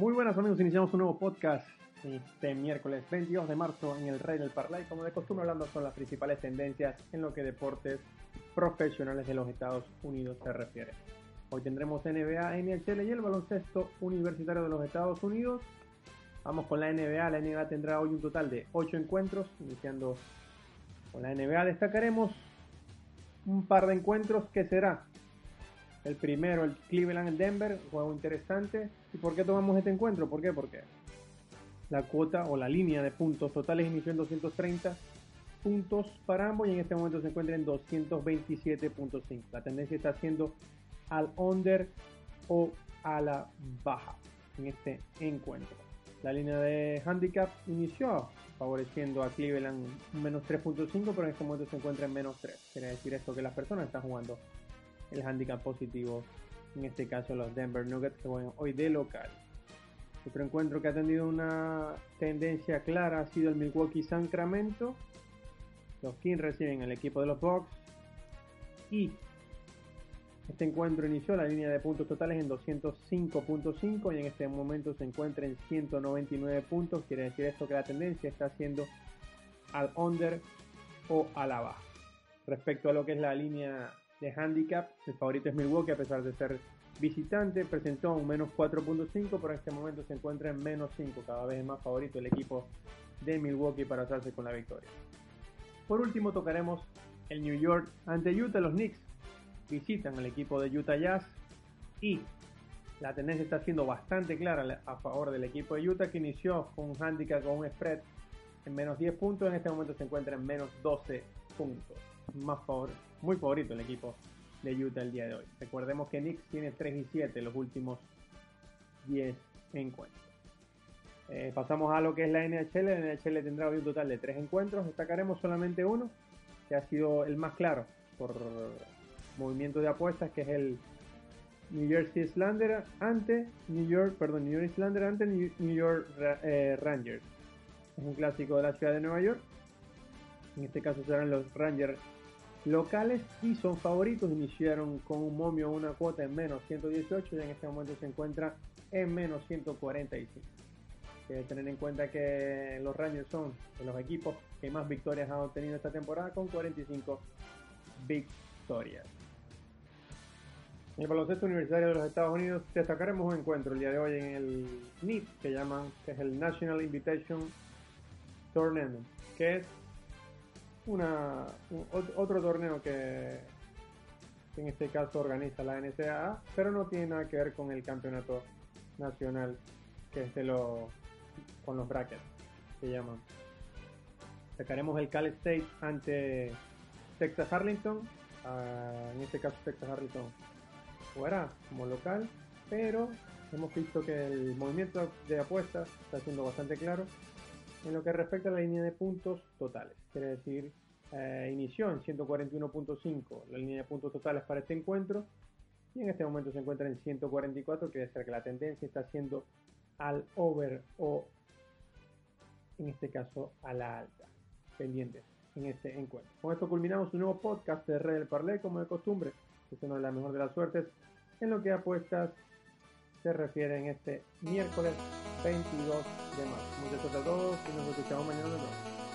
Muy buenas amigos, iniciamos un nuevo podcast este miércoles 22 de marzo en el Rey del Parlay, como de costumbre hablando son las principales tendencias en lo que deportes profesionales de los Estados Unidos se refiere. Hoy tendremos NBA, NHL y el baloncesto universitario de los Estados Unidos. Vamos con la NBA, la NBA tendrá hoy un total de 8 encuentros, iniciando con la NBA destacaremos un par de encuentros que será el primero, el Cleveland Denver, juego interesante. ¿Y por qué tomamos este encuentro? ¿Por qué? Porque la cuota o la línea de puntos totales inició en 230 puntos para ambos y en este momento se encuentra en 227.5. La tendencia está siendo al under o a la baja en este encuentro. La línea de handicap inició favoreciendo a Cleveland menos 3.5, pero en este momento se encuentra en menos 3. Quiere decir esto que las personas están jugando el handicap positivo, en este caso los Denver Nuggets que juegan hoy de local. Otro encuentro que ha tenido una tendencia clara ha sido el Milwaukee Sacramento. Los Kings reciben el equipo de los Bucks. Y este encuentro inició la línea de puntos totales en 205.5 y en este momento se encuentra en 199 puntos. Quiere decir esto que la tendencia está siendo al under o a la baja. Respecto a lo que es la línea de handicap. El favorito es Milwaukee a pesar de ser visitante. Presentó un menos 4.5, pero en este momento se encuentra en menos 5. Cada vez es más favorito el equipo de Milwaukee para hacerse con la victoria. Por último tocaremos el New York ante Utah. Los Knicks visitan al equipo de Utah Jazz y la tendencia está siendo bastante clara a favor del equipo de Utah que inició con un handicap con un spread en menos 10 puntos. En este momento se encuentra en menos 12 puntos más favor, muy favorito el equipo de Utah el día de hoy. Recordemos que Knicks tiene 3 y 7 los últimos 10 encuentros. Eh, pasamos a lo que es la NHL. La NHL tendrá hoy un total de 3 encuentros. Destacaremos solamente uno, que ha sido el más claro por movimiento de apuestas, que es el New Jersey Islander ante New York, perdón, New York Islander ante New York eh, Rangers. Es un clásico de la ciudad de Nueva York. En este caso serán los Rangers locales y son favoritos. Iniciaron con un momio una cuota en menos 118 y en este momento se encuentra en menos 145. Hay tener en cuenta que los Rangers son de los equipos que más victorias han obtenido esta temporada con 45 victorias. En el baloncesto universitario de los Estados Unidos destacaremos un encuentro el día de hoy en el NIT que llaman, que es el National Invitation Tournament, que es una, otro torneo que, en este caso organiza la NCAA, pero no tiene nada que ver con el campeonato nacional, que es de los, con los brackets, se llaman. Sacaremos el Cal State ante Texas Arlington, ah, en este caso Texas Arlington jugará como local, pero hemos visto que el movimiento de apuestas está siendo bastante claro en lo que respecta a la línea de puntos totales. Quiere decir, eh, inició en 141.5 la línea de puntos totales para este encuentro y en este momento se encuentra en 144, quiere decir que la tendencia está siendo al over o en este caso a la alta, pendientes en este encuentro. Con esto culminamos un nuevo podcast de Red del Parlé, como de costumbre, es la mejor de las suertes en lo que apuestas se refiere en este miércoles 22 Muchas gracias a todos y nos escuchamos mañana de nuevo.